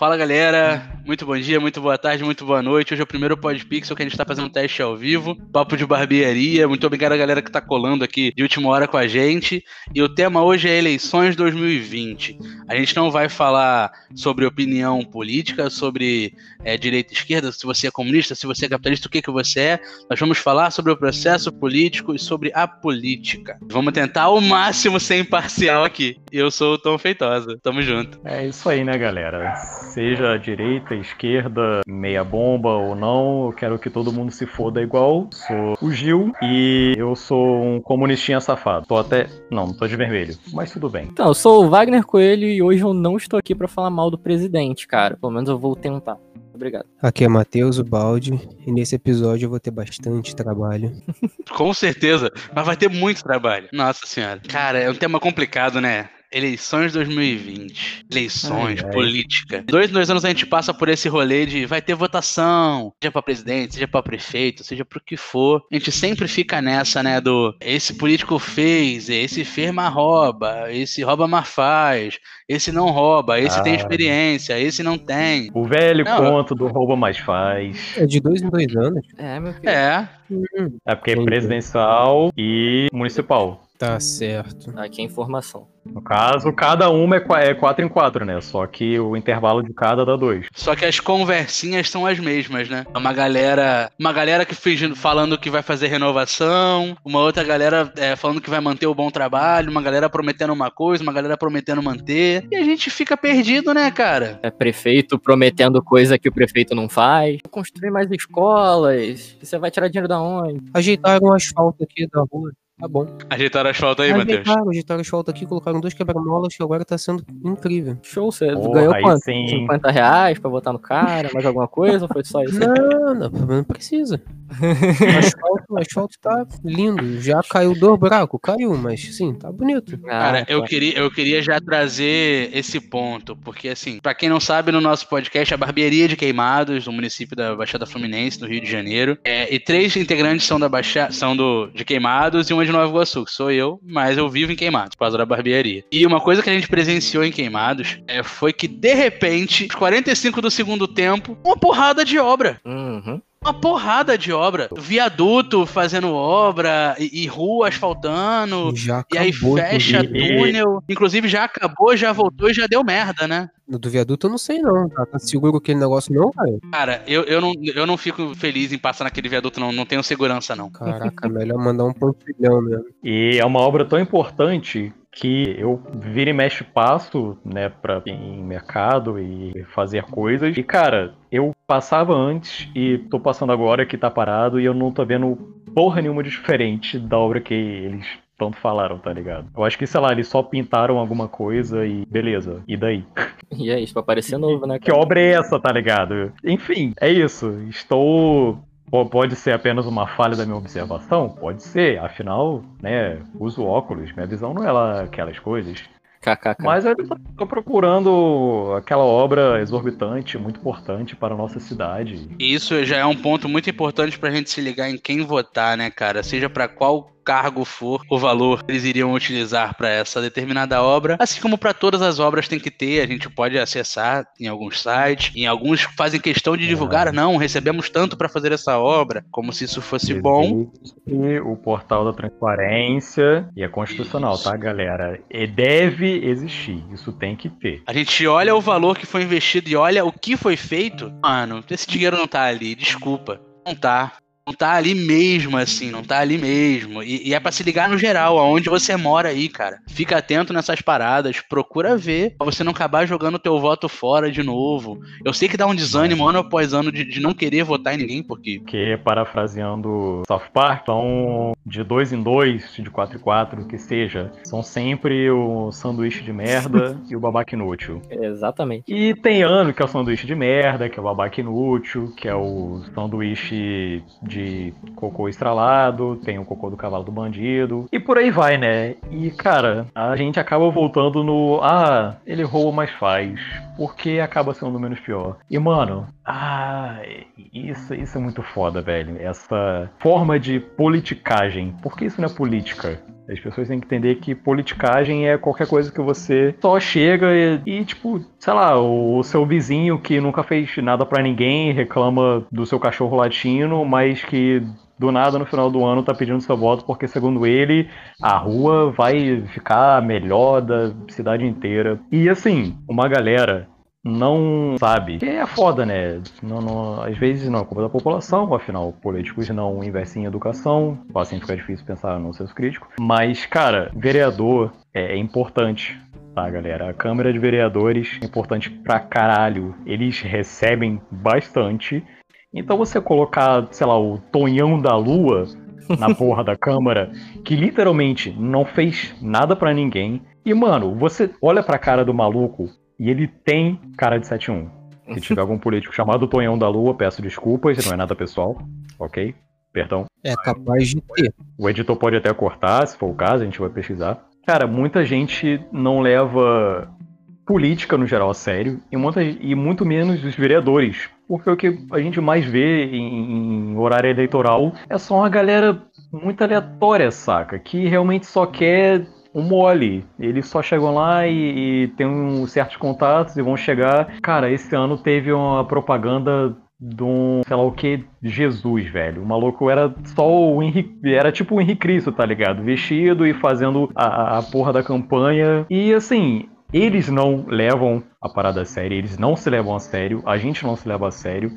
Fala galera, muito bom dia, muito boa tarde, muito boa noite. Hoje é o primeiro Podpixel que a gente tá fazendo um teste ao vivo, papo de barbearia. Muito obrigado a galera que tá colando aqui de última hora com a gente. E o tema hoje é eleições 2020. A gente não vai falar sobre opinião política, sobre é, direita e esquerda, se você é comunista, se você é capitalista, o que, que você é. Nós vamos falar sobre o processo político e sobre a política. Vamos tentar ao máximo ser imparcial aqui. Eu sou o Tom Feitosa. Tamo junto. É isso aí, né, galera? Seja direita, esquerda, meia bomba ou não, eu quero que todo mundo se foda igual. Sou o Gil e eu sou um comunistinha safado. Tô até. Não, não tô de vermelho, mas tudo bem. Então, eu sou o Wagner Coelho e hoje eu não estou aqui para falar mal do presidente, cara. Pelo menos eu vou tentar. Obrigado. Aqui é Matheus, o Balde, e nesse episódio eu vou ter bastante trabalho. Com certeza, mas vai ter muito trabalho. Nossa senhora. Cara, é um tema complicado, né? Eleições 2020. Eleições, Ai, ai. política. Dois, dois anos a gente passa por esse rolê de vai ter votação, seja pra presidente, seja pra prefeito, seja pro que for. A gente sempre fica nessa, né, do esse político fez, esse fez mas rouba, esse rouba mas faz, esse não rouba, esse tem Ah. experiência, esse não tem. O velho Não, conto do rouba mais faz. É de dois em dois anos. É, meu filho. É, Hum, É porque é presidencial e municipal. Tá certo. Aqui é informação. No caso, cada uma é, qua- é quatro em quatro, né? Só que o intervalo de cada dá dois. Só que as conversinhas são as mesmas, né? Uma galera, uma galera que fingindo, falando que vai fazer renovação, uma outra galera é, falando que vai manter o bom trabalho, uma galera prometendo uma coisa, uma galera prometendo manter. E a gente fica perdido, né, cara? É prefeito prometendo coisa que o prefeito não faz. Construir mais escolas. Você vai tirar dinheiro da onde? Ajeitaram o asfalto aqui da rua. Tá bom. Ajeitaram o asfalto aí, Matheus. Ajeitaram, ajeitaram o asfalto aqui, colocaram dois quebra-molas que agora tá sendo incrível. Show, você Porra, ganhou quanto? sim. 50 reais pra botar no cara, mais alguma coisa? Ou foi só isso? Não, não, não precisa. O asfalto, o asfalto tá lindo. Já caiu do buraco, caiu, mas sim, tá bonito. Cara, Ah, eu tá. queria, eu queria já trazer esse ponto, porque assim, pra quem não sabe, no nosso podcast, a Barbearia de Queimados, do município da Baixada Fluminense, no Rio de Janeiro, é, e três integrantes são da Baixada, são do de Queimados e uma de Nova Iguaçu, que sou eu, mas eu vivo em Queimados, por causa da barbearia. E uma coisa que a gente presenciou em Queimados é, foi que de repente, aos 45 do segundo tempo, uma porrada de obra. Uhum. Uma porrada de obra. Viaduto fazendo obra e, e rua asfaltando. Já E aí fecha túnel. Inclusive já acabou, já voltou e já deu merda, né? Do, do viaduto eu não sei não. Tá, tá seguro aquele negócio não, cara? Cara, eu, eu, não, eu não fico feliz em passar naquele viaduto, não. Não tenho segurança, não. Caraca, melhor mandar um pontilhão mesmo. E é uma obra tão importante que eu vira e mexe passo, né, pra ir em mercado e fazer coisas. E, cara, eu passava antes e tô passando agora que tá parado e eu não tô vendo porra nenhuma diferente da obra que eles tanto falaram, tá ligado? Eu acho que, sei lá, eles só pintaram alguma coisa e beleza. E daí? E é isso, pra parecer novo, né? Que cara? obra é essa, tá ligado? Enfim, é isso. Estou. Po- Pode ser apenas uma falha da minha observação? Pode ser, afinal, né, uso óculos, minha visão não é lá aquelas coisas. KKK. Mas eu tô procurando aquela obra exorbitante, muito importante para a nossa cidade. E isso já é um ponto muito importante pra gente se ligar em quem votar, né, cara? Seja pra qual cargo for o valor que eles iriam utilizar pra essa determinada obra, assim como pra todas as obras tem que ter, a gente pode acessar em alguns sites, em alguns fazem questão de divulgar, não, recebemos tanto pra fazer essa obra, como se isso fosse bom. E o portal da transparência e é constitucional, tá, galera? E deve existir, isso tem que ter. A gente olha o valor que foi investido e olha o que foi feito. Mano, esse dinheiro não tá ali, desculpa. Não tá. Não tá ali mesmo, assim, não tá ali mesmo. E, e é pra se ligar no geral, aonde você mora aí, cara. Fica atento nessas paradas, procura ver, pra você não acabar jogando teu voto fora de novo. Eu sei que dá um desânimo ano após ano de, de não querer votar em ninguém, porque Porque, parafraseando South Park, são de dois em dois, de quatro em quatro, que seja, são sempre o sanduíche de merda e o babaca inútil. Exatamente. E tem ano que é o sanduíche de merda, que é o babaca inútil, que é o sanduíche de cocô estralado, tem o cocô do cavalo do bandido, e por aí vai, né? E, cara, a gente acaba voltando no. Ah, ele rouba, mas faz. Porque acaba sendo menos pior. E, mano, ah, isso, isso é muito foda, velho. Essa forma de politicagem. Porque isso não é política. As pessoas têm que entender que politicagem é qualquer coisa que você só chega e, e tipo, sei lá, o seu vizinho que nunca fez nada para ninguém reclama do seu cachorro latino, mas que do nada no final do ano tá pedindo seu voto porque, segundo ele, a rua vai ficar melhor da cidade inteira. E assim, uma galera não sabe. Que é foda, né? Não, não, às vezes não é culpa da população, afinal, políticos não investem em educação, assim fica difícil pensar no senso crítico. Mas, cara, vereador é, é importante. Tá, galera? A Câmara de Vereadores é importante pra caralho. Eles recebem bastante. Então você colocar, sei lá, o Tonhão da Lua na porra da Câmara, que literalmente não fez nada para ninguém. E, mano, você olha pra cara do maluco e ele tem cara de 7-1. Se tiver algum político chamado Tonhão da Lua, peço desculpas, não é nada pessoal, ok? Perdão. É capaz de ter. O editor pode até cortar, se for o caso, a gente vai pesquisar. Cara, muita gente não leva política no geral a sério e, muita, e muito menos os vereadores. Porque o que a gente mais vê em, em horário eleitoral é só uma galera muito aleatória, saca? Que realmente só quer um mole. Eles só chegam lá e, e tem um certos contatos e vão chegar. Cara, esse ano teve uma propaganda de um, sei lá o que, Jesus, velho. O maluco era só o Henrique. Era tipo o Henrique Cristo, tá ligado? Vestido e fazendo a, a porra da campanha. E assim, eles não levam a parada a sério, eles não se levam a sério, a gente não se leva a sério.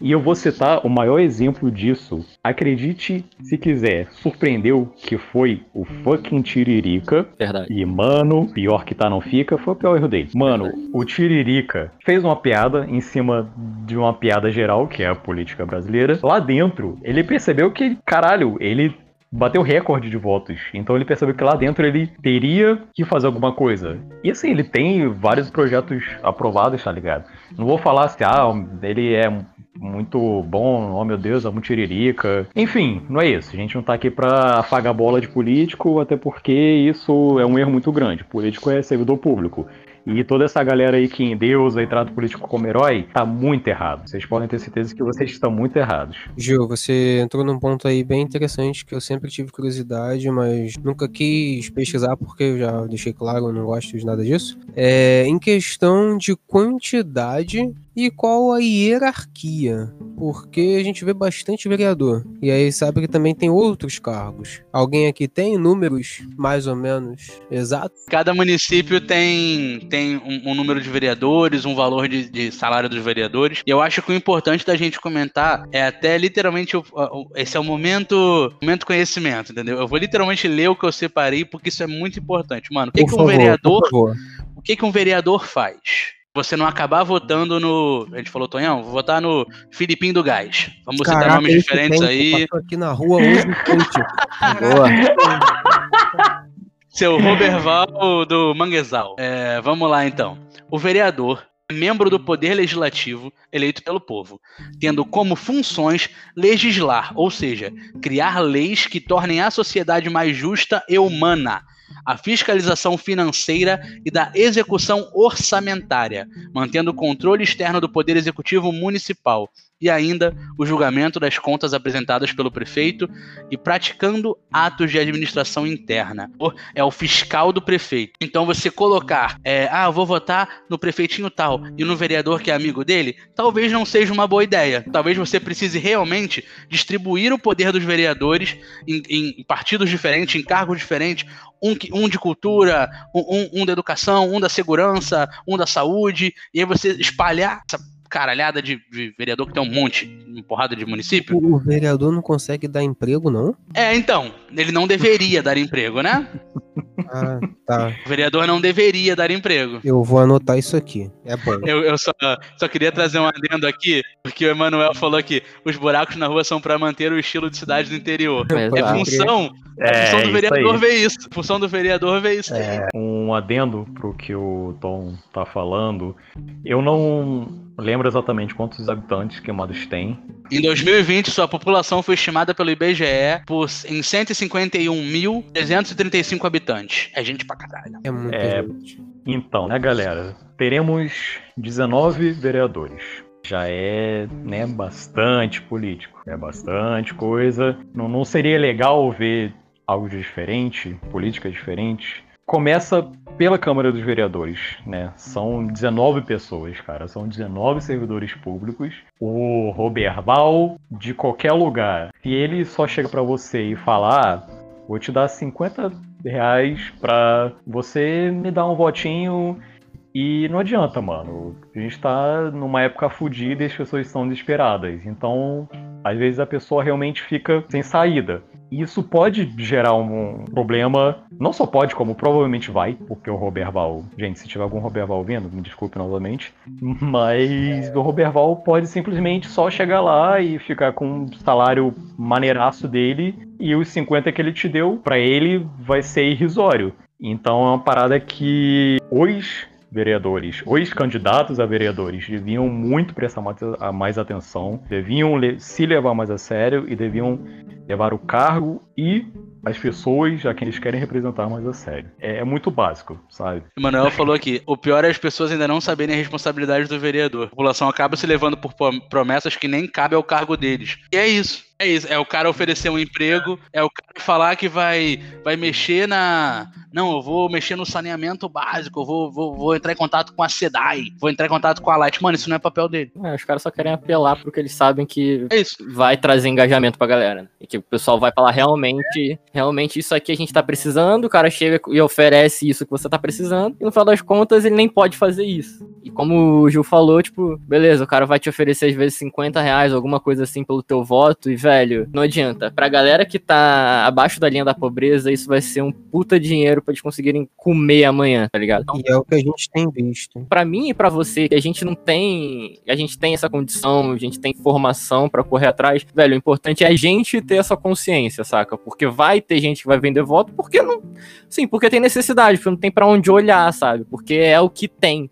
E eu vou citar o maior exemplo disso. Acredite se quiser, surpreendeu que foi o fucking Tiririca. Verdade. E, mano, pior que tá não fica, foi o pior erro dele. Mano, Verdade. o Tiririca fez uma piada em cima de uma piada geral, que é a política brasileira. Lá dentro, ele percebeu que, caralho, ele bateu recorde de votos. Então ele percebeu que lá dentro ele teria que fazer alguma coisa. E assim, ele tem vários projetos aprovados, tá ligado? Não vou falar assim, ah, ele é muito bom, oh meu Deus, é muito tiririca. Enfim, não é isso. A gente não tá aqui pra afagar bola de político, até porque isso é um erro muito grande. político é servidor público. E toda essa galera aí que endeusa e trata o político como herói, tá muito errado. Vocês podem ter certeza que vocês estão muito errados. Gil, você entrou num ponto aí bem interessante que eu sempre tive curiosidade, mas nunca quis pesquisar porque eu já deixei claro, eu não gosto de nada disso. É, em questão de quantidade e qual a hierarquia? Porque a gente vê bastante vereador. E aí sabe que também tem outros cargos. Alguém aqui tem números mais ou menos exatos? Cada município tem, tem um, um número de vereadores, um valor de, de, salário dos vereadores. E eu acho que o importante da gente comentar é até literalmente o, o, esse é o momento, momento conhecimento, entendeu? Eu vou literalmente ler o que eu separei porque isso é muito importante, mano. O que, que um favor, vereador, o que, que um vereador faz? Você não acabar votando no. A gente falou, Tonhão, vou votar no Filipinho do Gás. Vamos Caraca, citar nomes diferentes tem, aí. Aqui na rua hoje. Boa. Seu Roberval do Manguezal. É, vamos lá então. O vereador é membro do Poder Legislativo eleito pelo povo, tendo como funções legislar, ou seja, criar leis que tornem a sociedade mais justa e humana a fiscalização financeira e da execução orçamentária, mantendo o controle externo do Poder Executivo Municipal e ainda o julgamento das contas apresentadas pelo prefeito e praticando atos de administração interna. É o fiscal do prefeito. Então você colocar, é, ah, vou votar no prefeitinho tal e no vereador que é amigo dele, talvez não seja uma boa ideia. Talvez você precise realmente distribuir o poder dos vereadores em, em partidos diferentes, em cargos diferentes, um, um de cultura, um, um, da educação, um da segurança, um da saúde, e aí você espalhar essa caralhada de, de, vereador que tem um monte, uma porrada de município. O vereador não consegue dar emprego, não? É, então, ele não deveria dar emprego, né? Ah, tá. O vereador não deveria dar emprego. Eu vou anotar isso aqui. É bom. Eu, eu só, só queria trazer um adendo aqui, porque o Emanuel falou que os buracos na rua são para manter o estilo de cidade do interior. É função, é função do vereador ver isso. Função do vereador ver isso. É, um adendo pro que o Tom tá falando. Eu não lembro exatamente quantos habitantes Queimados tem. Em 2020, sua população foi estimada pelo IBGE por, em 151.335 habitantes. É gente pra caralho. É muito É, gente. Então, né, galera? Teremos 19 vereadores. Já é, né, bastante político. É bastante coisa. Não, não seria legal ver algo diferente, política diferente, começa pela Câmara dos Vereadores, né? São 19 pessoas, cara. São 19 servidores públicos. O Roberval, de qualquer lugar, se ele só chega para você e falar, ah, vou te dar 50 reais pra você me dar um votinho e não adianta, mano. A gente tá numa época fodida e as pessoas estão desesperadas. Então, às vezes a pessoa realmente fica sem saída. E isso pode gerar um problema, não só pode, como provavelmente vai, porque o Roberval, gente, se tiver algum Roberval vendo, me desculpe novamente, mas o Roberval pode simplesmente só chegar lá e ficar com o salário maneiraço dele e os 50 que ele te deu, para ele vai ser irrisório. Então é uma parada que os vereadores, os candidatos a vereadores deviam muito prestar mais atenção, deviam se levar mais a sério e deviam levar o cargo e as pessoas a quem eles querem representar mais a sério. É, é muito básico, sabe? O Manuel falou aqui: o pior é as pessoas ainda não saberem a responsabilidade do vereador. A população acaba se levando por promessas que nem cabe ao cargo deles. E é isso. É isso, é o cara oferecer um emprego, é o cara falar que vai, vai mexer na. Não, eu vou mexer no saneamento básico, eu vou, vou, vou entrar em contato com a SEDAI, vou entrar em contato com a Light. Mano, isso não é papel dele. É, os caras só querem apelar porque eles sabem que é vai trazer engajamento pra galera. Né? E que o pessoal vai falar realmente, realmente isso aqui a gente tá precisando, o cara chega e oferece isso que você tá precisando, e no final das contas ele nem pode fazer isso. E como o Gil falou, tipo, beleza, o cara vai te oferecer às vezes 50 reais, alguma coisa assim pelo teu voto, e velho, não adianta. Pra galera que tá abaixo da linha da pobreza, isso vai ser um puta dinheiro pra eles conseguirem comer amanhã, tá ligado? Então, e é o que a gente tem visto. Pra mim e pra você, que a gente não tem. A gente tem essa condição, a gente tem formação para correr atrás, velho, o importante é a gente ter essa consciência, saca? Porque vai ter gente que vai vender voto, porque não. Sim, porque tem necessidade, porque não tem para onde olhar, sabe? Porque é o que tem.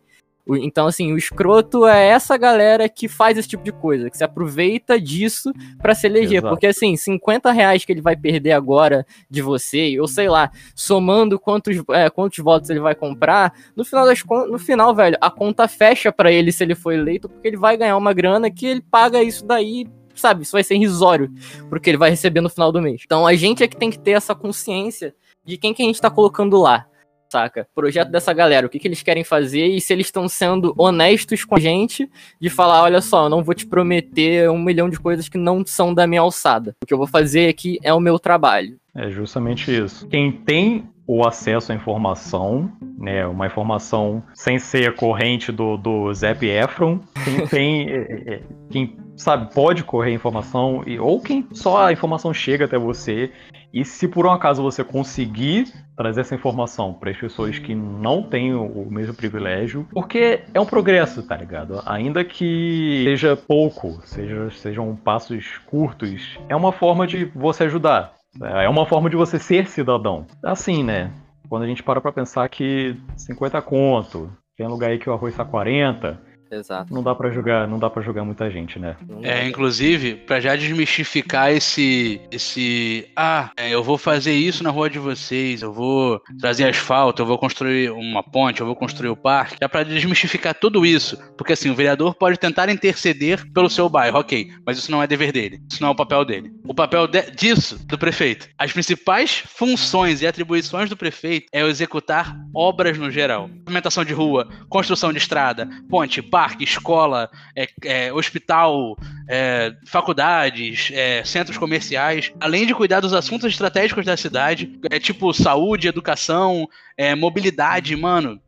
Então, assim, o escroto é essa galera que faz esse tipo de coisa, que se aproveita disso para se eleger. Exato. Porque, assim, 50 reais que ele vai perder agora de você, ou sei lá, somando quantos, é, quantos votos ele vai comprar, no final das no final, velho, a conta fecha para ele se ele for eleito, porque ele vai ganhar uma grana que ele paga isso daí sabe, isso vai ser irrisório porque ele vai receber no final do mês. Então a gente é que tem que ter essa consciência de quem que a gente tá colocando lá saca? Projeto dessa galera, o que, que eles querem fazer e se eles estão sendo honestos com a gente de falar, olha só, eu não vou te prometer um milhão de coisas que não são da minha alçada. O que eu vou fazer aqui é o meu trabalho. É justamente isso. Quem tem o acesso à informação, né, uma informação sem ser corrente do, do Zep Efron, quem tem, é, é, é, quem sabe, pode correr informação, e, ou quem só a informação chega até você, e se por um acaso você conseguir trazer essa informação para as pessoas que não têm o mesmo privilégio, porque é um progresso, tá ligado? Ainda que seja pouco, seja, sejam passos curtos, é uma forma de você ajudar, é uma forma de você ser cidadão. Assim, né? Quando a gente para pra pensar que 50 conto, tem lugar aí que o arroz tá 40, Exato. Não dá para jogar, não dá para jogar muita gente, né? É, inclusive, para já desmistificar esse esse ah, é, eu vou fazer isso na rua de vocês, eu vou trazer asfalto, eu vou construir uma ponte, eu vou construir o parque. Já para desmistificar tudo isso, porque assim, o vereador pode tentar interceder pelo seu bairro, OK, mas isso não é dever dele. Isso não é o papel dele. O papel de, disso do prefeito, as principais funções e atribuições do prefeito é executar obras no geral. Pavimentação de rua, construção de estrada, ponte, parque, escola, é, é, hospital, é, faculdades, é, centros comerciais, além de cuidar dos assuntos estratégicos da cidade, é tipo saúde, educação, é, mobilidade, mano.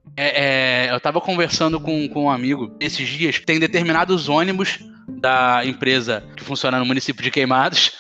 eu tava conversando com, com um amigo esses dias, tem determinados ônibus da empresa que funciona no município de Queimados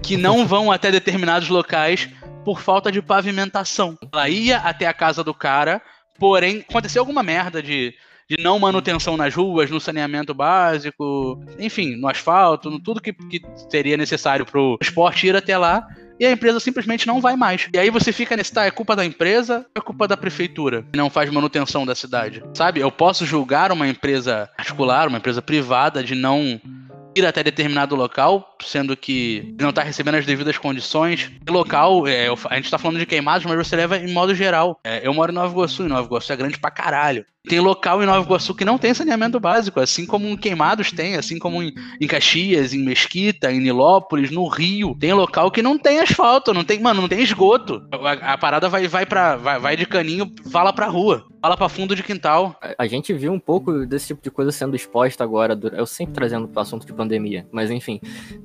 que não vão até determinados locais por falta de pavimentação. Ela ia até a casa do cara, porém aconteceu alguma merda de de não manutenção nas ruas, no saneamento básico, enfim, no asfalto, no tudo que, que seria necessário para o esporte ir até lá. E a empresa simplesmente não vai mais. E aí você fica nesse, tá, é culpa da empresa ou é culpa da prefeitura que não faz manutenção da cidade? Sabe? Eu posso julgar uma empresa particular, uma empresa privada de não ir até determinado local sendo que não tá recebendo as devidas condições. Local, é, a gente tá falando de queimados, mas você leva em modo geral. É, eu moro em Nova Iguaçu, e Nova Iguaçu é grande pra caralho. Tem local em Nova Iguaçu que não tem saneamento básico, assim como em Queimados tem, assim como em, em Caxias, em Mesquita, em Nilópolis, no Rio. Tem local que não tem asfalto, não tem, mano, não tem esgoto. A, a parada vai, vai, pra, vai, vai de caninho, fala pra rua, fala pra fundo de quintal. A- gente viu um pouco desse tipo de coisa sendo exposta agora, eu sempre trazendo o assunto de pandemia, mas enfim,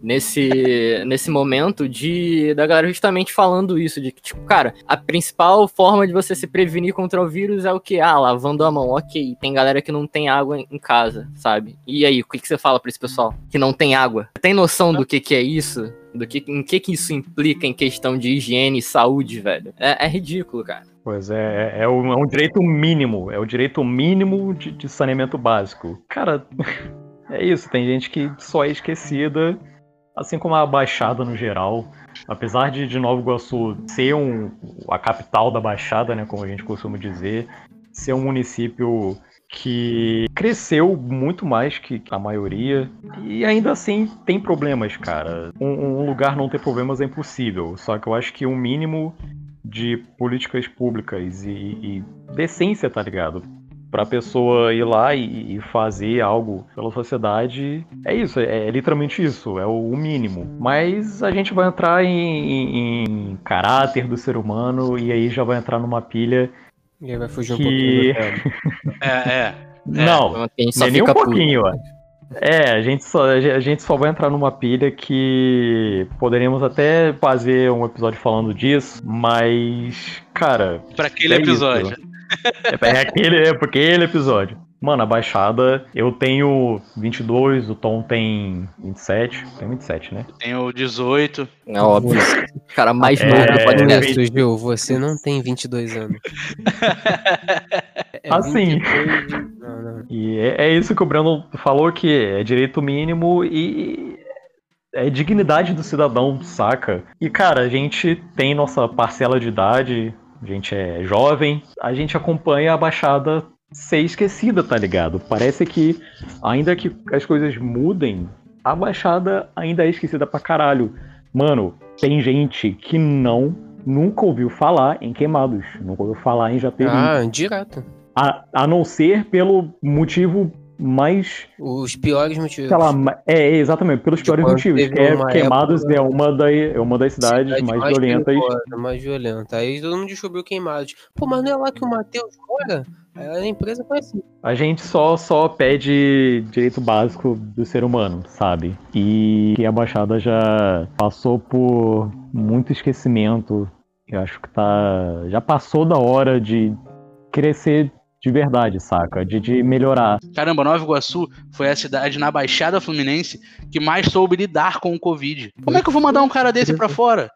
nesse, nesse momento de da galera justamente falando isso, de que, tipo, cara, a principal forma de você se prevenir contra o vírus é o que? Ah, lavando a mão, ok. Tem galera que não tem água em- casa, sabe? E aí, o que, que você fala pra esse pessoal? Que não tem água? Tem noção do que, que é isso? Do que, em que, que isso implica em questão de higiene e saúde, velho? É, é ridículo, cara. Pois é, é, é um, é um direito mínimo, é o direito mínimo de, de saneamento básico. Cara, é isso, tem gente que só é esquecida, assim como a Baixada no geral. Apesar de, de Nova Iguaçu ser um, a capital da Baixada, né, como a gente costuma dizer, ser um município que cresceu muito mais que a maioria e ainda assim tem problemas, cara. Um, um lugar não ter problemas é impossível, só que eu acho que o mínimo de políticas públicas e, e decência, tá ligado? Pra pessoa ir lá e, e fazer algo pela sociedade, é isso, é, é literalmente isso, é o, o mínimo. Mas a gente vai entrar em, em- em caráter do ser humano e aí já vai entrar numa pilha E aí vai fugir um Que- pouquinho do tema. É, é. Não, A só não é nem um pouquinho, ó. É, a gente, só, a gente só vai entrar numa pilha que poderíamos até fazer um episódio falando disso, mas, cara, Pra aquele É isso. episódio. é, é aquele, é porque aquele episódio. Mano, a Baixada, eu tenho 22, o Tom tem 27, tem 27, né? Tem o 18. É óbvio. O cara mais É, novo do é, podcast. Isso, Gil, você não tem 22 anos. É Assim. 22 Não, não. E é, é isso que o Breno falou, que é direito mínimo e é dignidade do cidadão, saca? E, cara, a gente tem nossa parcela de idade, a gente é jovem, a gente acompanha a Baixada ser esquecida, tá ligado? Parece que, ainda que as coisas mudem, a Baixada ainda é esquecida pra caralho. Mano, tem gente que não, nunca ouviu falar em Queimados, nunca ouviu falar em Japeri. Ah, direto. A, a não ser pelo motivo mais. Os piores motivos. Sei lá, é, exatamente, pelos Tipo, piores motivos. Que é uma Queimados época- é uma, da, é uma das cidades Cidade mais, violentas. perigosa, mais violenta. Aí todo mundo descobriu queimados. Pô, mas não é lá que o Matheus mora? A empresa foi assim. A gente só, só pede direito básico do ser humano, sabe? E a Baixada já passou por muito esquecimento. Eu acho que tá. Já passou da hora de crescer de verdade, saca? De, de melhorar. Caramba, Nova Iguaçu foi a cidade na Baixada Fluminense que mais soube lidar com o Covid. Como é que eu vou mandar um cara desse pra fora?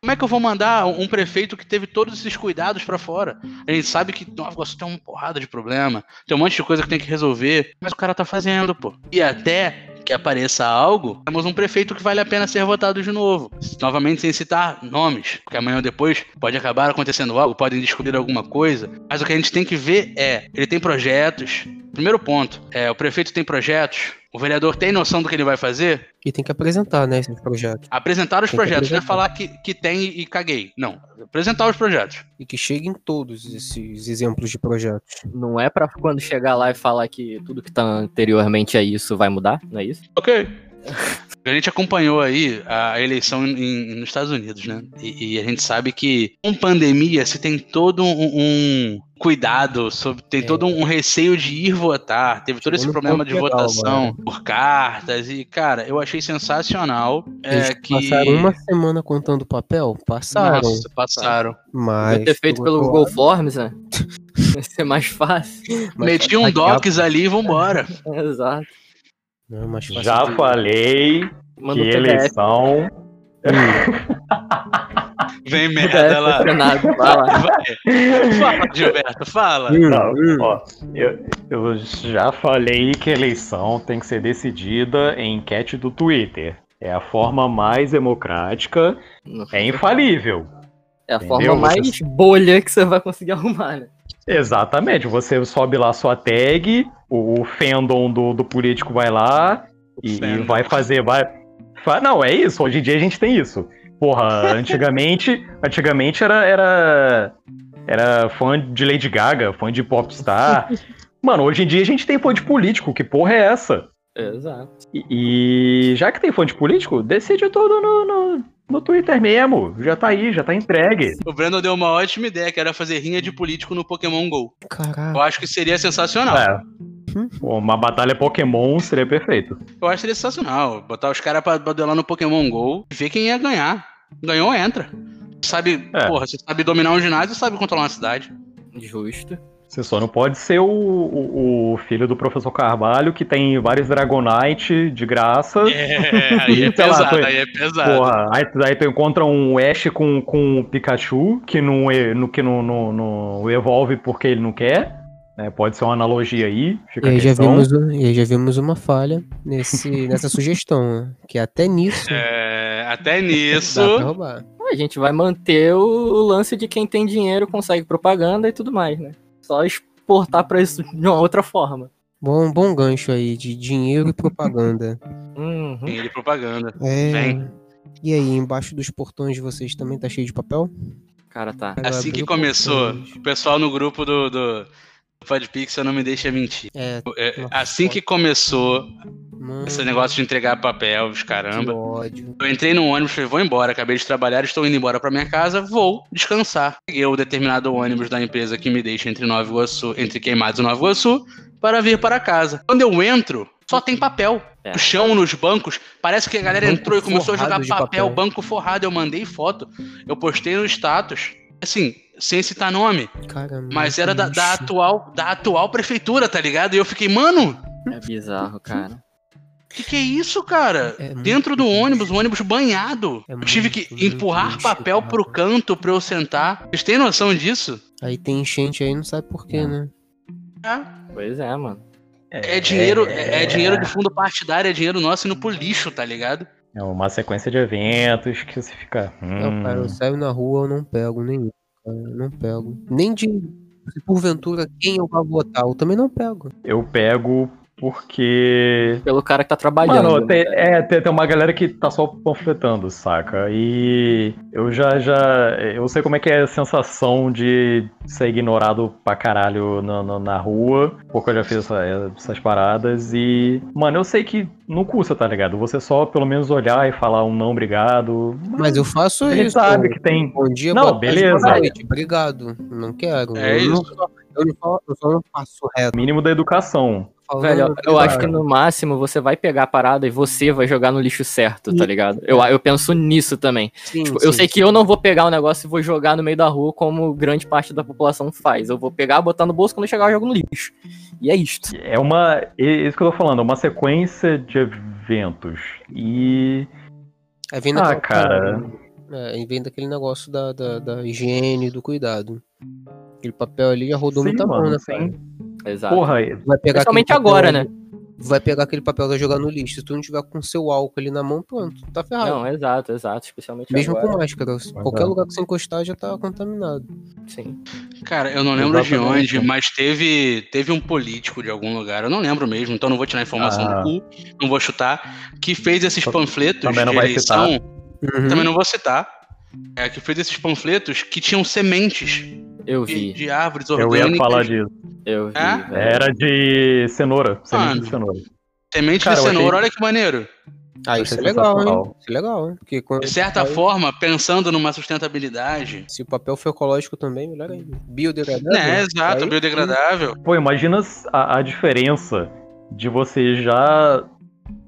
Como é que eu vou mandar um prefeito que teve todos esses cuidados pra fora? A gente sabe que Nova Iguaçu tem uma porrada de problema, tem um monte de coisa que tem que resolver, mas o cara tá fazendo, pô. E até que apareça algo, temos um prefeito que vale a pena ser votado de novo. Novamente sem citar nomes, porque amanhã ou depois pode acabar acontecendo algo, podem descobrir alguma coisa. Mas o que a gente tem que ver é, ele tem projetos. Primeiro ponto, é, o prefeito tem projetos, o vereador tem noção do que ele vai fazer, E tem que apresentar, né, esses projetos. apresentar os Tem projetos, não é falar que, que tem e caguei. Não, apresentar os projetos. E que cheguem todos esses exemplos de projetos. Não é pra quando chegar lá e falar que tudo que tá anteriormente a isso vai mudar, não é isso? Ok. A gente acompanhou aí a eleição em- nos Estados Unidos, né? E, e a gente sabe que com pandemia se tem todo um, um cuidado, sobre, tem É. todo um receio de ir votar. Teve todo esse problema de legal, votação mano. por cartas. E, cara, eu achei sensacional. Eles É, que... passaram uma semana contando papel? Passaram. Nossa, passaram. Mas. Podia ter feito pelo Google Forms, né? Vai ser mais fácil. Meti um docs ali e vambora. Exato. Não, é mais fácil Já de- falei Manda que PDF. eleição. Vem merda PDF lá. Fala, Gilberto, fala. Não, hum. ó, eu, eu já falei que a eleição tem que ser decidida em enquete do Twitter. É a forma mais democrática, é infalível. É a Entendeu? forma mais bolha que você vai conseguir arrumar, né? Exatamente, você sobe lá sua tag, o, fandom do, do político vai lá e, e vai fazer. Vai, Não, é isso. Hoje em dia a gente tem isso. Porra, antigamente, antigamente era, era, era fã de Lady Gaga, fã de popstar. Mano, hoje em dia a gente tem fã de político. Que porra é essa? Exato. E, e já que tem fã de político, decide tudo no, no, no Twitter mesmo. Já tá aí, já tá entregue. O Brandon deu uma ótima ideia, que era fazer rinha de político no Pokémon GO. Eu Caraca. acho que seria sensacional. É. Pô, Uma batalha Pokémon seria perfeito. Eu acho que seria sensacional. Botar os caras pra duelar no Pokémon GO e ver quem ia ganhar. Ganhou, entra. Sabe, É. porra, você sabe dominar um ginásio sabe controlar uma cidade. Justo. Você só não pode ser o, o, o filho do professor Carvalho, que tem vários Dragonite de graça. É, aí é Sei lá, pesado, tô- aí é pesado. Porra, aí, aí tu encontra um Ash com, com um Pikachu, que não, no, que não, não, não evolve porque ele não quer. né? Pode ser uma analogia aí. Fica E aí, já vimos, e aí já vimos uma falha nesse, nessa sugestão, né? que até nisso É, até nisso. dá pra roubar. A gente vai manter o, o lance de quem tem dinheiro consegue propaganda e tudo mais, né? Só exportar pra isso de uma outra forma. Bom, bom gancho aí de dinheiro e propaganda. Uhum. Tem ele propaganda. É... Vem. E aí, embaixo dos portões de vocês também tá cheio de papel? Cara, tá. Assim que começou, portões. o pessoal no grupo do, do Podpixel não me deixa mentir. É, É, assim que começou mano, esse negócio de entregar papel, os caramba. ódio. Eu entrei no ônibus, falei, vou embora, acabei de trabalhar, estou indo embora pra minha casa, vou descansar. Peguei o determinado ônibus da empresa que me deixa entre Nova Iguaçu, entre Queimados e Nova Iguaçu, para vir para casa. Quando eu entro, só tem papel. É. O chão nos bancos, parece que a galera Banco entrou e começou a jogar papel, papel. banco forrado. Eu mandei foto, eu postei no status. Assim, sem citar nome, Cara, mas muito era da, da atual, da atual prefeitura, tá ligado? E eu fiquei, mano, É bizarro, cara. que que é isso, cara? É muito Dentro do ônibus, o ônibus banhado. É eu tive que muito, muito empurrar lixo, papel cara. pro canto pra eu sentar. Vocês têm noção disso? Aí tem enchente aí, não sabe por quê, né? É, Pois é, mano. é dinheiro, é, é dinheiro de fundo partidário, é dinheiro nosso indo pro lixo, tá ligado? É uma sequência de eventos que você fica. Não, hum, cara, eu saio na rua, eu não pego nenhum. Cara, eu não pego. Nem de. Se porventura quem eu vou votar, eu também não pego. eu pego porque. Pelo cara que tá trabalhando. Mano, né? tem, é, tem, tem uma galera que tá só panfletando, saca? E eu já, já. Eu sei como é que é a sensação de ser ignorado pra caralho na, na, na rua, porque eu já fiz essa- essas paradas. E, mano, eu sei que não custa, tá ligado? Você só pelo menos olhar e falar um não, obrigado. Mas eu faço Ele isso. sabe que tem. Bom dia, Não, boa tarde, beleza. boa noite. Obrigado. Não quero. É eu, não isso. só, eu, não só, eu só não faço reto. Mínimo da educação. Falando, Velho, eu acho que no máximo você vai pegar a parada e você vai jogar no lixo certo, tá ligado? Eu, eu penso nisso também. Sim, Tipo, eu sim, sei sim. que eu não vou pegar o negócio e vou jogar no meio da rua como grande parte da população faz. Eu vou pegar, botar no bolso, quando eu chegar eu jogo no lixo. E é isto. É uma. É isso que eu tô falando, é uma sequência de eventos. E. Aí vem Ah, cara. parada, É, vem daquele negócio da, da, da higiene e do cuidado. Aquele papel ali já rodou Sim, muita mão, mano, né, sim. cara? Exato. Porra, Vai pegar Principalmente agora, né? Vai pegar aquele papel e vai jogar no lixo. Se tu não tiver com seu álcool ali na mão, pronto, tá ferrado. Não, exato, exato. Especialmente Mesmo agora. com máscara. Qualquer lugar que você encostar já tá contaminado. Sim. Cara, eu não lembro Exatamente. de onde, mas teve, teve um político de algum lugar, eu não lembro mesmo, então não vou tirar informação Ah. do cu, não vou chutar, que fez esses panfletos Também não de vai eleição. Uhum. Também não vou citar. É, que fez esses panfletos que tinham sementes Eu de, vi. de árvores eu orgânicas. ia falar disso. Eu vi, É? velho. Era de cenoura. Semente Mano. de cenoura. Semente Cara, de eu achei- cenoura, olha que maneiro. Ah, isso é legal, hein? Isso é legal, hein? Porque De certa aí- forma, pensando numa sustentabilidade. Se o papel for ecológico também, melhor ainda. Biodegradável. Né, exato, Aí- biodegradável. Pô, imagina a, a diferença de você já,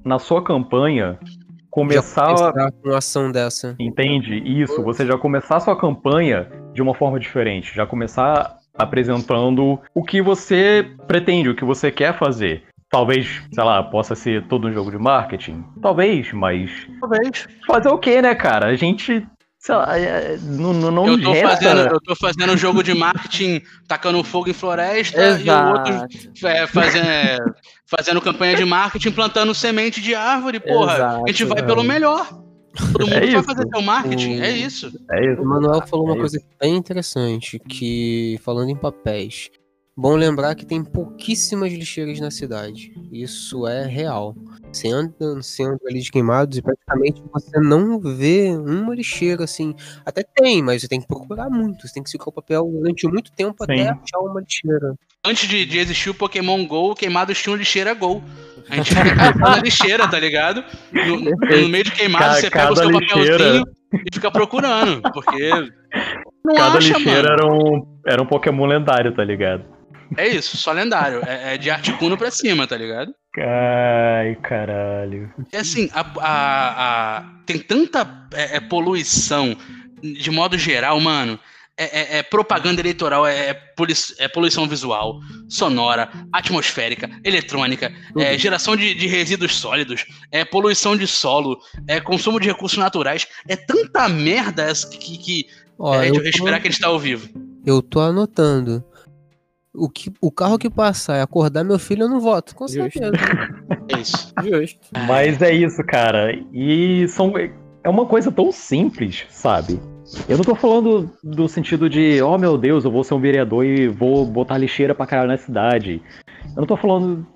na sua campanha, Já começar. começar com uma ação dessa. Entende? Isso, você já começar a sua campanha de uma forma diferente. Já começar apresentando o que você pretende, o que você quer fazer. Talvez, sei lá, possa ser todo um jogo de marketing. Talvez, mas. Talvez. Fazer o quê, né, cara? A gente. Sei lá, é, não, não, não Eu tô, resta- fazendo, eu tô fazendo um jogo de marketing tacando fogo em floresta e o outro Exato. é, fazendo, fazendo campanha de marketing plantando semente de árvore, porra. Exato, a gente vai é. pelo melhor. Todo mundo É vai isso. fazer seu marketing, O- é isso. É isso. O Manuel falou É uma coisa bem interessante, que falando em papéis, Bom lembrar que tem pouquíssimas lixeiras na cidade. Isso é real. Você anda no centro ali de queimados e praticamente você não vê uma lixeira assim. Até tem, mas você tem que procurar muito. Você tem que ficar o papel durante muito tempo Sim. até achar uma lixeira. Antes de, de existir o Pokémon GO, queimados tinham lixeira GO. A gente fica catando a lixeira, tá ligado? No, no meio de queimado, Ca- você pega o seu lixeira- papelzinho e fica procurando. Porque. Não Cada acha, lixeira mano. era um, era um Pokémon lendário, tá ligado? É isso, só lendário. É, é de Articuno pra cima, tá ligado? Ai, caralho. É assim, a, a- a- tem tanta é, é, poluição, de modo geral, mano. É, é- é propaganda eleitoral, é, é poli- é poluição visual, sonora, atmosférica, eletrônica, é geração de, de resíduos sólidos, é poluição de solo, é consumo de recursos naturais. É tanta merda essa que, que Ó, é eu, de tô, respirar que a gente tá ao vivo. eu tô anotando. O, que, o carro que passar e acordar meu filho, eu não voto, com Justo. certeza. É isso. Justo. Mas é isso, cara. E são, é uma coisa tão simples, sabe? Eu não tô falando do sentido de, oh meu Deus, eu vou ser um vereador e vou botar lixeira pra caralho na cidade. Eu não tô falando,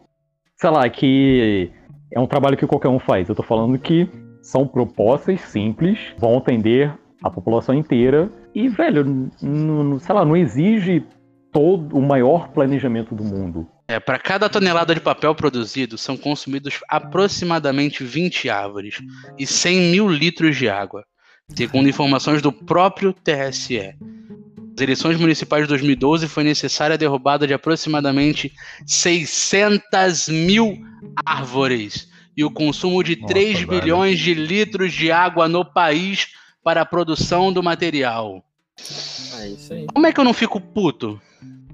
sei lá, que é um trabalho que qualquer um faz. Eu tô falando que são propostas simples, vão atender a população inteira e, velho, sei lá, não exige todo o maior planejamento do mundo. É, para cada tonelada de papel produzido, são consumidos aproximadamente 20 árvores e 100 mil litros de água, segundo informações do próprio TSE. Nas eleições municipais de 2012 foi necessária a derrubada de aproximadamente 600 mil árvores e o consumo de Nossa, 3 velho. bilhões de litros de água no país para a produção do material. É isso aí. Como é que eu não fico puto?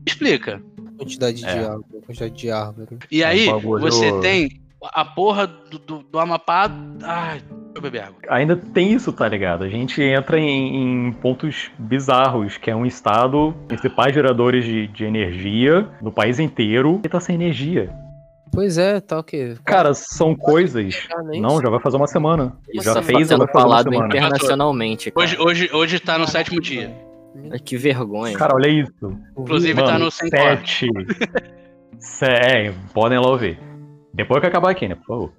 Explica. Quantidade É. de água, quantidade de árvore. E É um aí, você tem a porra do, do, do Amapá. Ai, deixa eu beber água. Ainda tem isso, tá ligado? A gente entra em, em pontos bizarros, que é um estado, principais geradores de, de energia no país inteiro, e tá sem energia. Pois é, tá o quê? Cara, são coisas. Não, já vai fazer uma semana. Isso já tá fez sendo falado internacionalmente. Cara. Hoje, hoje, hoje tá no sétimo dia. Que vergonha. Cara, olha isso. Inclusive tá Mano, no sem corte. sete. Se- é, podem lá ouvir. Depois que acabar aqui, né, por favor.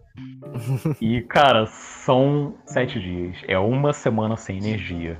E, cara, são sete dias. É uma semana sem energia.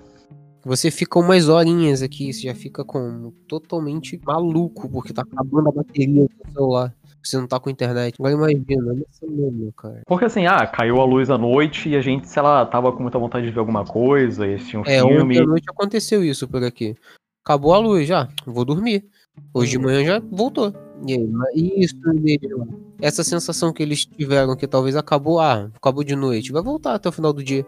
Você fica umas horinhas aqui, você já fica como totalmente maluco, porque tá acabando a bateria do celular. Você não tá com internet. Agora imagina, olha essa mesmo, cara. Porque assim, ah, caiu a luz à noite e a gente, sei lá, tava com muita vontade de ver alguma coisa, e assistir um É, filme. ontem à noite aconteceu isso por aqui. Acabou a luz já, vou dormir. Hoje de manhã já voltou. E aí, isso, lá. essa sensação que eles tiveram que talvez acabou, ah, acabou de noite, vai voltar até o final do dia.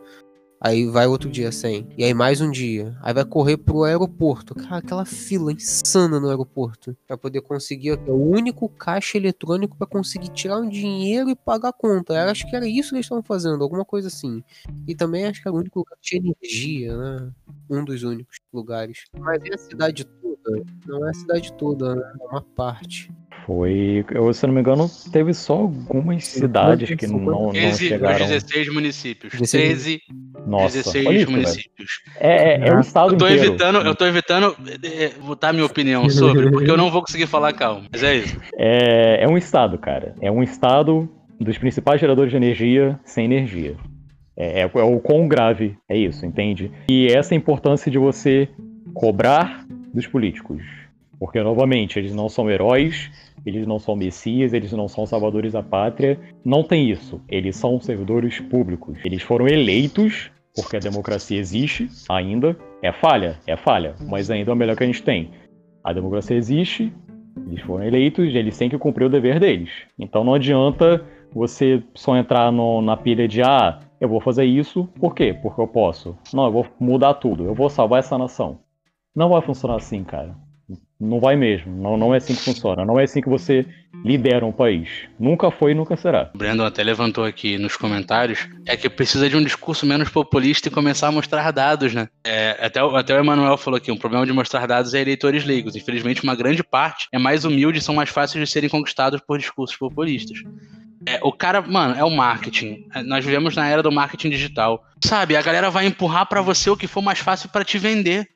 Aí vai outro dia sem. E aí mais um dia. Aí vai correr pro aeroporto. Cara, aquela fila insana no aeroporto. Pra poder conseguir. ó, O único caixa eletrônico pra conseguir tirar um dinheiro e pagar a conta. Eu acho que era isso que eles estavam fazendo, alguma coisa assim. E também acho que era o único lugar que tinha energia, né? Um dos únicos lugares. Mas é a cidade toda? Não é a cidade toda, né? É uma parte. Foi, eu, se eu não me engano, teve só algumas cidades que não, não 13 dos chegaram. 16 municípios. 16. 13 Nossa, 16 olha isso, municípios. É, é, é um estado Eu tô inteiro. evitando, eu tô evitando é, é, botar minha opinião sobre, porque eu não vou conseguir falar calmo. Mas é isso. É, é um estado, cara. É um estado dos principais geradores de energia sem energia. É, é, é o quão grave é isso, entende? E essa é a importância de você cobrar dos políticos. Porque, novamente, eles não são heróis, eles não são messias, eles não são salvadores da pátria. Não tem isso. Eles são servidores públicos. Eles foram eleitos porque a democracia existe ainda. É falha? É falha. Mas ainda é o melhor que a gente tem. A democracia existe, eles foram eleitos eles têm que cumprir o dever deles. Então não adianta você só entrar no- na pilha de ah, eu vou fazer isso, por quê? Porque eu posso. Não, eu vou mudar tudo, eu vou salvar essa nação. Não vai funcionar assim, cara. Não vai mesmo. Não, não é assim que funciona. Não é assim que você lidera um país. Nunca foi e nunca será. O Brandon até levantou aqui nos comentários, é que precisa de um discurso menos populista e começar a mostrar dados, né? É, até, o- até o Emanuel falou aqui, um problema de mostrar dados é eleitores leigos. Infelizmente, uma grande parte é mais humilde e são mais fáceis de serem conquistados por discursos populistas. É, o cara, mano, é o marketing. É, Nós vivemos na era do marketing digital. Sabe, a galera vai empurrar pra você o que for mais fácil pra te vender.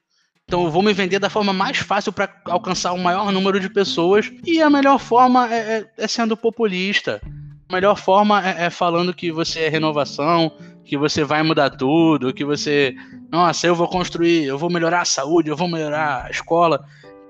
Então eu vou me vender da forma mais fácil para alcançar o maior número de pessoas. E a melhor forma é, é, é sendo populista. A melhor forma é, é, falando que você é renovação, que você vai mudar tudo, que você. Nossa, eu vou construir, eu vou melhorar a saúde, eu vou melhorar a escola.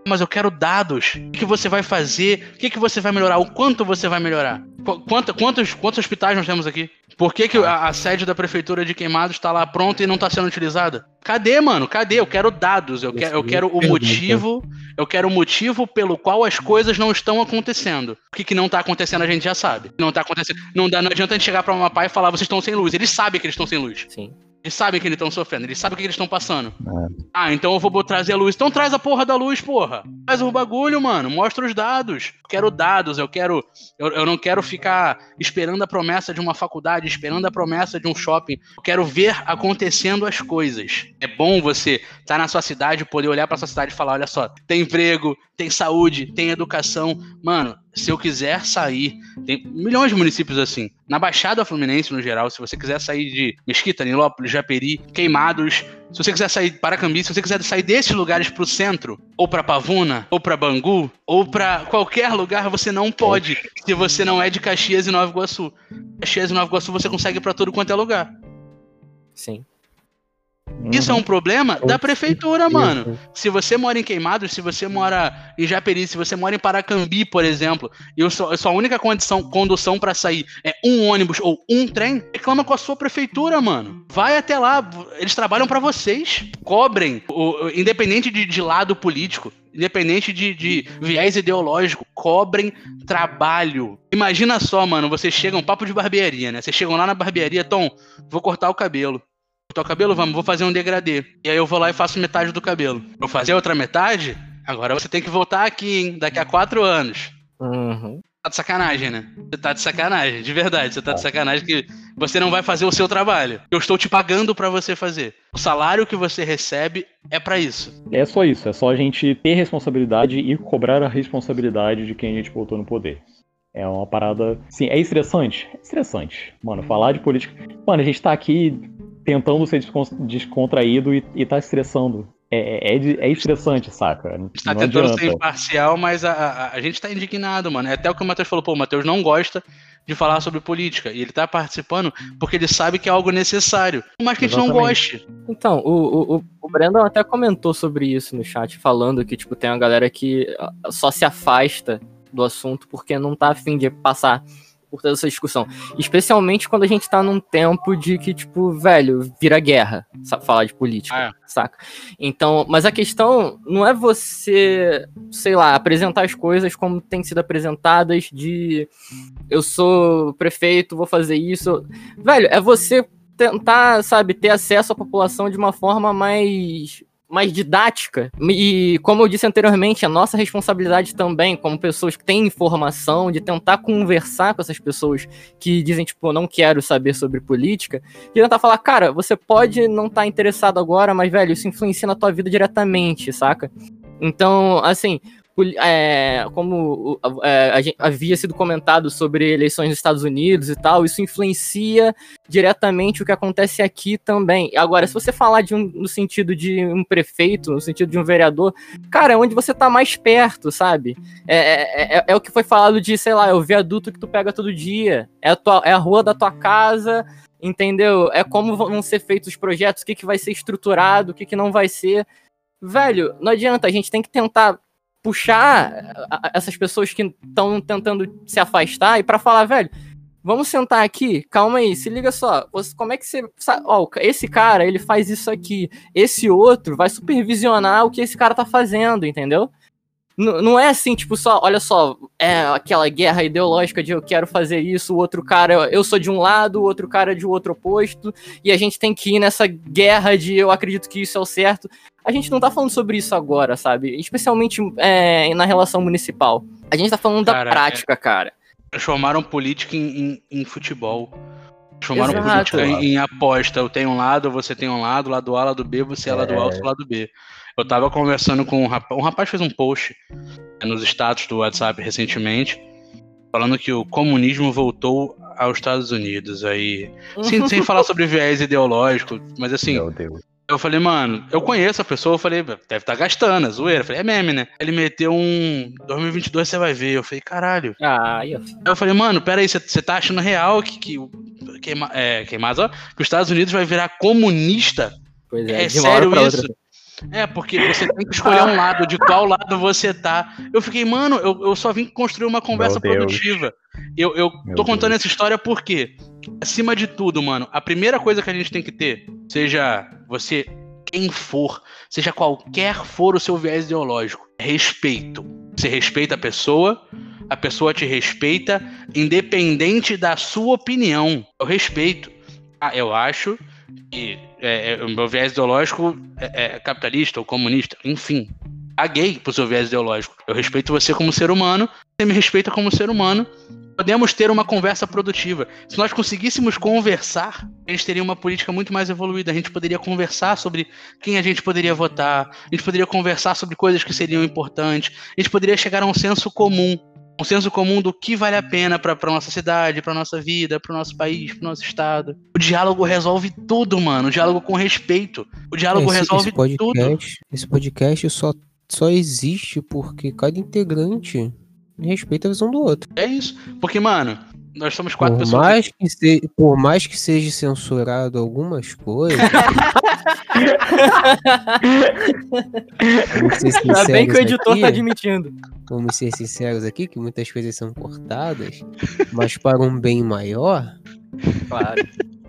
Mas eu quero dados. O que você vai fazer? O que você vai melhorar? O quanto você vai melhorar? Quanto, quantos, quantos hospitais nós temos aqui? Por que, que a, a sede da prefeitura de Queimados está lá pronta e não está sendo utilizada? Cadê, mano? Cadê? Eu quero dados. Eu, quero, eu quero o motivo. Eu quero o motivo pelo qual as coisas não estão acontecendo. O que, que não está acontecendo a gente já sabe. Não está acontecendo. Não, dá, não adianta a gente chegar para uma pai e falar vocês estão sem luz. Eles sabem que eles estão sem luz. Sim. Eles sabem que eles estão sofrendo, eles sabem o que eles estão passando. É. Ah, então eu vou trazer a luz. Então traz a porra da luz, porra. Traz o bagulho, mano. Mostra os dados. Eu quero dados, eu quero. Eu, eu não quero ficar esperando a promessa de uma faculdade, esperando a promessa de um shopping. Eu quero ver acontecendo as coisas. É bom você estar tá na sua cidade, poder olhar pra sua cidade e falar: olha só, tem emprego, tem saúde, tem educação. Mano, se eu quiser sair, tem milhões de municípios assim. Na Baixada Fluminense, no geral, se você quiser sair de Mesquita, Nilópolis, Japeri, Queimados, se você quiser sair para Cambi, se você quiser sair desses lugares para o centro, ou para Pavuna, ou para Bangu, ou para qualquer lugar, você não pode, se você não é de Caxias e Nova Iguaçu. Caxias e Nova Iguaçu você consegue para todo quanto é lugar. Sim. Isso é um problema da prefeitura, mano. Se você mora em Queimados, se você mora em Japeri, se você mora em Paracambi, por exemplo, e a sua única condição, condução para sair é um ônibus ou um trem, reclama com a sua prefeitura, mano. Vai até lá, eles trabalham para vocês. Cobrem, o, independente de, de lado político independente de, de, viés ideológico, cobrem trabalho. Imagina só, mano, vocês chegam, papo de barbearia, né? Vocês chegam lá na barbearia, Tom, vou cortar o cabelo o cabelo? Vamos, vou fazer um degradê. E aí eu vou lá e faço metade do cabelo. Vou fazer a outra metade? Agora você tem que voltar aqui, hein? Daqui a quatro anos. Uhum. Tá de sacanagem, né? Você tá de sacanagem, de verdade. Você tá de sacanagem que você não vai fazer o seu trabalho. Eu estou te pagando para você fazer. O salário que você recebe é para isso. É só isso. É só a gente ter responsabilidade e cobrar a responsabilidade de quem a gente botou no poder. É uma parada. Sim, é estressante? É estressante. Mano, falar de política. Mano, a gente tá aqui tentando ser descontraído e, e tá estressando. É, é, é, estressante, saca? A gente tá não tentando adianta. ser imparcial, mas a, a, a, gente tá indignado, mano. É até o que o Matheus falou, pô, o Matheus não gosta de falar sobre política. E ele tá participando porque ele sabe que é algo necessário. Mas que Exatamente. a gente não goste. Então, o, o, o Brandon até comentou sobre isso no chat, falando que, tipo, tem uma galera que só se afasta do assunto porque não tá afim de passar por toda essa discussão. Especialmente quando a gente tá num tempo de que, tipo, velho, vira guerra, sabe, falar de política, é. saca? Então, mas a questão não é você, sei lá, apresentar as coisas como tem sido apresentadas de eu sou prefeito, vou fazer isso. Velho, é você tentar, sabe, ter acesso à população de uma forma mais mais didática. E, como eu disse anteriormente, a nossa responsabilidade também, como pessoas que têm informação, de tentar conversar com essas pessoas que dizem, tipo, não quero saber sobre política, e tentar falar, cara, você pode não estar tá interessado agora, mas, velho, isso influencia na tua vida diretamente, saca? Então, assim, é, como é, havia sido comentado sobre eleições nos Estados Unidos e tal, isso influencia diretamente o que acontece aqui também. Agora, se você falar de um, no sentido de um prefeito, no sentido de um vereador, cara, é onde você tá mais perto, sabe? É, é, é, é o que foi falado de, sei lá, é o viaduto que tu pega todo dia, é a, tua, é a rua da tua casa, entendeu? É como vão ser feitos os projetos, o que, que vai ser estruturado, o que, que não vai ser. Velho, não adianta, a gente tem que tentar puxar essas pessoas que estão tentando se afastar e para falar, velho, vamos sentar aqui, calma aí, se liga só, você, como é que você, ó, esse cara, ele faz isso aqui, esse outro vai supervisionar o que esse cara tá fazendo, entendeu? Não é assim, tipo, só, olha só, é aquela guerra ideológica de eu quero fazer isso, o outro cara, eu sou de um lado, o outro cara é de outro oposto, e a gente tem que ir nessa guerra de eu acredito que isso é o certo. A gente não tá falando sobre isso agora, sabe? Especialmente é, na relação municipal. A gente tá falando cara, da prática, é... cara. Transformaram política em, em, em futebol. Transformaram Exato. política em, em, aposta. Eu tenho um lado, você tem um lado, lado A, lado B, você é, é lado A, eu sou lado B. Eu tava conversando com um rapaz, um rapaz fez um post nos status do WhatsApp recentemente, falando que o comunismo voltou aos Estados Unidos aí. Sem, sem falar sobre viés ideológico, mas assim. Eu falei, mano, eu conheço a pessoa, eu falei, deve estar tá gastando, é zoeira. Eu falei, é meme, né? Ele meteu um 2022 você vai ver. Eu falei, caralho. Ah. Aí eu falei, mano, peraí, você tá achando real que, que, queima, é, queimado, ó, que os Estados Unidos vai virar comunista? Pois é, É de uma hora sério pra isso? outra. É, porque você tem que escolher um lado, de qual lado você tá. Eu fiquei, mano, eu, eu só vim construir uma conversa produtiva. Eu, eu Meu tô contando Deus. essa história porque, acima de tudo, mano, a primeira coisa que a gente tem que ter, seja você quem for, seja qualquer for o seu viés ideológico, é respeito. Você respeita a pessoa, a pessoa te respeita, independente da sua opinião. Eu respeito. Ah, eu acho que é, é, o meu viés ideológico é, é capitalista ou comunista, enfim. Caguei pro seu viés ideológico. Eu respeito você como ser humano, você me respeita como ser humano. Podemos ter uma conversa produtiva. Se nós conseguíssemos conversar, a gente teria uma política muito mais evoluída. A gente poderia conversar sobre quem a gente poderia votar, a gente poderia conversar sobre coisas que seriam importantes, a gente poderia chegar a um senso comum. Um senso comum do que vale a pena pra, pra nossa cidade, pra nossa vida, pro nosso país, pro nosso estado. O diálogo resolve tudo, mano. O diálogo com respeito. O diálogo esse, resolve esse podcast, tudo. Esse podcast só, só existe porque cada integrante respeita a visão do outro. É isso. Porque, mano, nós somos quatro Por pessoas. mais, que se- por mais que seja censurado algumas coisas. vamos ser Ainda bem que o editor aqui, tá admitindo. Vamos ser sinceros aqui, que muitas coisas são cortadas, mas para um bem maior, Claro.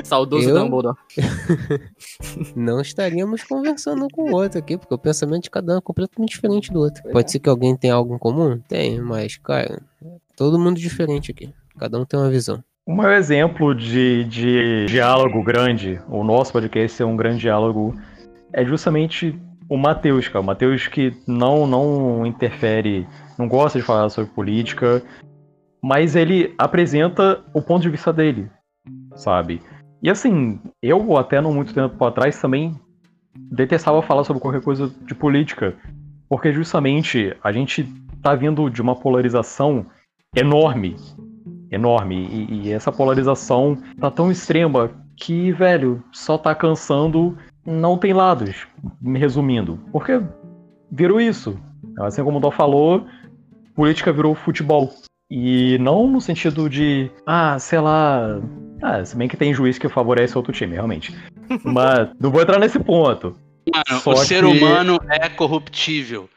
Saudoso Eu? Dumbledore. não estaríamos conversando com o outro aqui, porque o pensamento de cada um é completamente diferente do outro. Pode ser que alguém tenha algo em comum? Tem, mas, cara, todo mundo diferente aqui. Cada um tem uma visão. O maior exemplo de, de diálogo grande, o nosso podcast é um grande diálogo, é justamente o Matheus, cara. O Matheus que não, não interfere, não gosta de falar sobre política, mas ele apresenta o ponto de vista dele, sabe? E assim, eu até não muito tempo atrás também detestava falar sobre qualquer coisa de política, porque justamente a gente tá vindo de uma polarização enorme enorme. E, e essa polarização tá tão extrema que, velho, só tá cansando. Não tem lados, me resumindo. Porque virou isso. Assim como o Dó falou, política virou futebol. E não no sentido de, ah, sei lá. Ah, se bem que tem juiz que favorece outro time, realmente. Mas não vou entrar nesse ponto. Mano, Só o ser que- humano é corruptível.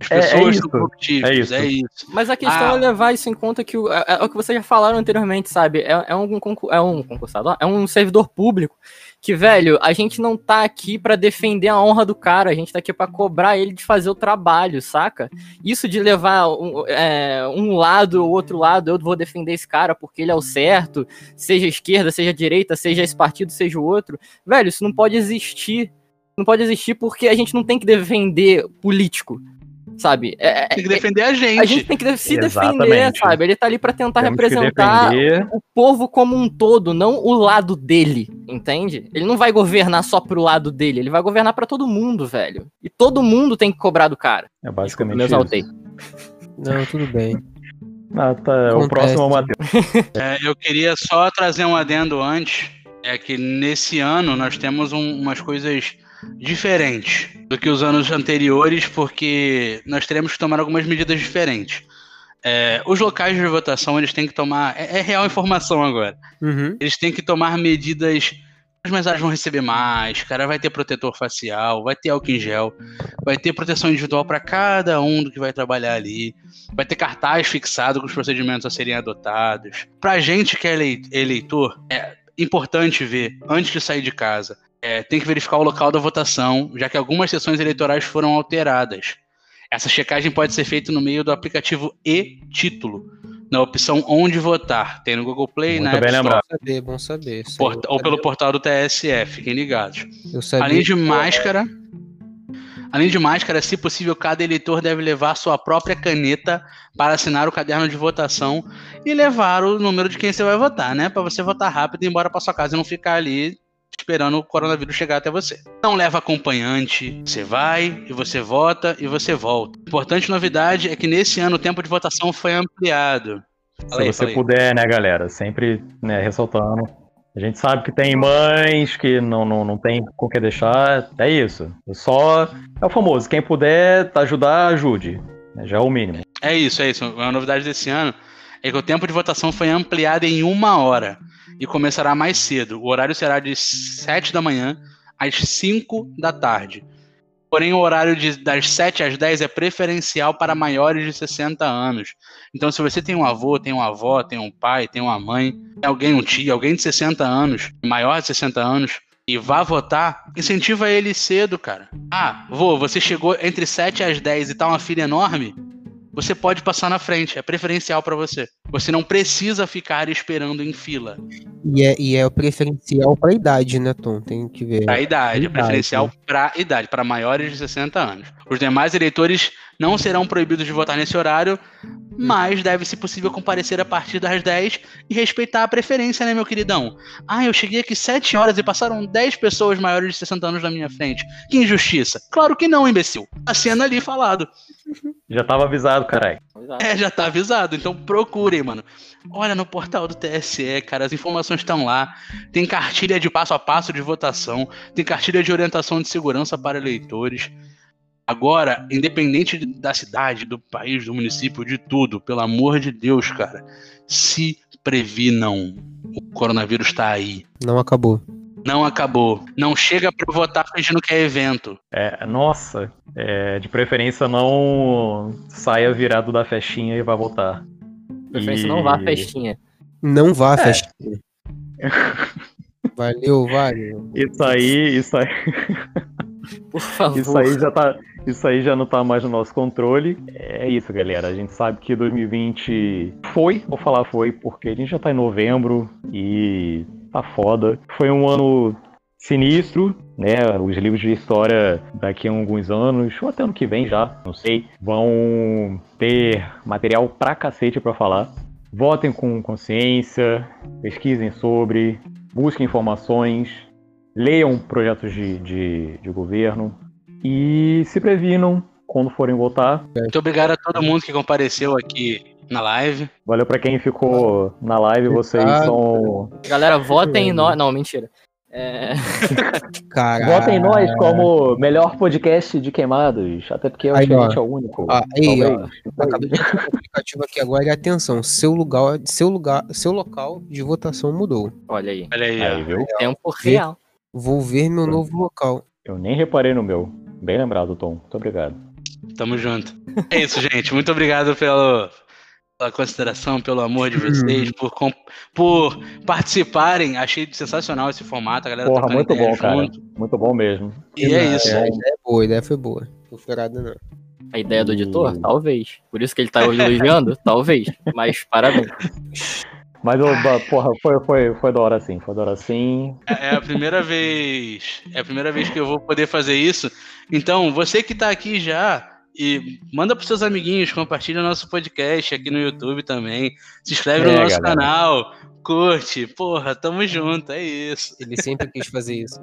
As É- é pessoas isso, são corruptíveis. é isso. É isso. Mas a questão Ah. é levar isso em conta que o, é, é o que vocês já falaram anteriormente, sabe? É, é um, é um concursado, é um servidor público que, velho, a gente não tá aqui pra defender a honra do cara, a gente tá aqui pra cobrar ele de fazer o trabalho, saca? Isso de levar um, é, um lado ou outro lado, eu vou defender esse cara porque ele é o certo, seja esquerda, seja direita, seja esse partido, seja o outro, velho, isso não pode existir. Não pode existir porque a gente não tem que defender político, sabe? É- Tem que defender a gente. a gente tem que se defender, Exatamente. sabe? Ele tá ali pra tentar Temos representar defender. o povo como um todo, não o lado dele, entende? Ele não vai governar só pro lado dele, ele vai governar pra todo mundo, velho. E todo mundo tem que cobrar do cara. É basicamente me exaltei. isso. Não, tudo bem. Ah, tá. O Acontece. próximo é o Matheus. É, eu queria só trazer um adendo antes. É que nesse ano nós temos um- umas coisas diferentes do que os anos anteriores, porque nós teremos que tomar algumas medidas diferentes. É, os locais de votação eles têm que tomar. É, é real informação agora. Uhum. Eles têm que tomar medidas. As mensagens vão receber máscara, vai ter protetor facial, vai ter álcool em gel, vai ter proteção individual para cada um do que vai trabalhar ali, vai ter cartaz fixado com os procedimentos a serem adotados. Pra gente que é elei- eleitor, é importante ver, antes de sair de casa, é, tem que verificar o local da votação, já que algumas sessões eleitorais foram alteradas. Essa checagem pode ser feita no meio do aplicativo e-título, na opção onde votar. Tem no Google Play, Muito na App bem Store. lembrado. Saber, bom saber. Porta- ou pelo portal do TSE, fiquem ligados. eu sabia Além de que- máscara, além de máscara, se possível, cada eleitor deve levar sua própria caneta para assinar o caderno de votação e levar o número de quem você vai votar, né? Para você votar rápido e ir embora para sua casa e não ficar ali esperando o coronavírus chegar até você. Não leva acompanhante, você vai e você vota e você volta. Importante novidade é que nesse ano o tempo de votação foi ampliado. Se aí, você puder, né, galera? Sempre né, ressaltando. A gente sabe que tem mães que não, não, não tem com que deixar. É isso. É só. É o famoso. Quem puder ajudar, ajude. Já é o mínimo. É isso, é isso. Uma novidade desse ano é que o tempo de votação foi ampliado em uma hora e começará mais cedo. O horário será de 7 da manhã às 5 da tarde. Porém, o horário de, das 7 às 10 é preferencial para maiores de 60 anos. Então, se você tem um avô, tem uma avó, tem um pai, tem uma mãe, tem alguém, um tio, alguém de 60 anos, maior de 60 anos, e vá votar, incentiva ele cedo, cara. Ah, vô, você chegou entre 7 às 10 e tá uma filha enorme? Você pode passar na frente, é preferencial para você. Você não precisa ficar esperando em fila. E é, e é o preferencial para idade, né, Tom? Tem que ver. Para idade, é preferencial para idade, para maiores de 60 anos. Os demais eleitores não serão proibidos de votar nesse horário, mas deve, se possível, comparecer a partir das 10 e respeitar a preferência, né, meu queridão? Ah, eu cheguei aqui 7 horas e passaram 10 pessoas maiores de 60 anos na minha frente. Que injustiça. Claro que não, imbecil. A cena ali falado. Já tava avisado, caralho. É, já tá avisado. Então procurem, mano. Olha no portal do TSE, cara, as informações estão lá. Tem cartilha de passo a passo de votação, tem cartilha de orientação de segurança para eleitores. Agora, independente da cidade, do país, do município, de tudo, pelo amor de Deus, cara, se previnam. O coronavírus tá aí. Não acabou. Não acabou. Não chega pra votar fingindo que é evento. É, nossa, é, de preferência não saia virado da festinha e vá votar. De preferência e... não vá à festinha. Não vá à é. festinha. Valeu, valeu. Isso aí, isso aí. Por favor. Isso aí já tá. Isso aí já não tá mais no nosso controle. É isso, galera. A gente sabe que 2020 foi, vou falar foi, porque a gente já tá em novembro e tá foda. Foi um ano sinistro, né? Os livros de história daqui a alguns anos, ou até ano que vem já, não sei, vão ter material pra cacete pra falar. Votem com consciência, pesquisem sobre, busquem informações, leiam projetos de, de, de governo e se previnam quando forem votar. Muito obrigado a todo mundo que compareceu aqui na live. Valeu para quem ficou na live, vocês são. Galera, votem em nós. Não, mentira. É... Votem em nós como melhor podcast de queimados, até porque eu acho que a gente é o único. Ah, aí, ó, acabei de o aplicativo aqui agora e atenção, seu lugar, seu lugar, seu local de votação mudou. Olha aí. Olha aí, aí viu? Tempo real. Vou ver meu novo local. Eu nem reparei no meu. Bem lembrado, Tom. Muito obrigado. Tamo junto. É isso, gente. Muito obrigado pelo, pela consideração, pelo amor de vocês, por, por participarem. Achei sensacional esse formato, a galera Porra, muito bom, junto. cara. Muito bom mesmo. E é, é isso. A ideia é boa, a ideia foi boa. Não foi não. A ideia do editor? Hum. Talvez. Por isso que ele tá elogiando? Talvez. Mas parabéns. Mas, porra, foi, foi, foi da hora sim, foi da hora sim. É, é, a primeira vez. É a primeira vez que eu vou poder fazer isso. Então, você que tá aqui já, e manda pros seus amiguinhos, compartilha nosso podcast aqui no YouTube também. Se inscreve é, no nosso galera. canal, curte. Porra, tamo junto, é isso. Ele sempre quis fazer isso.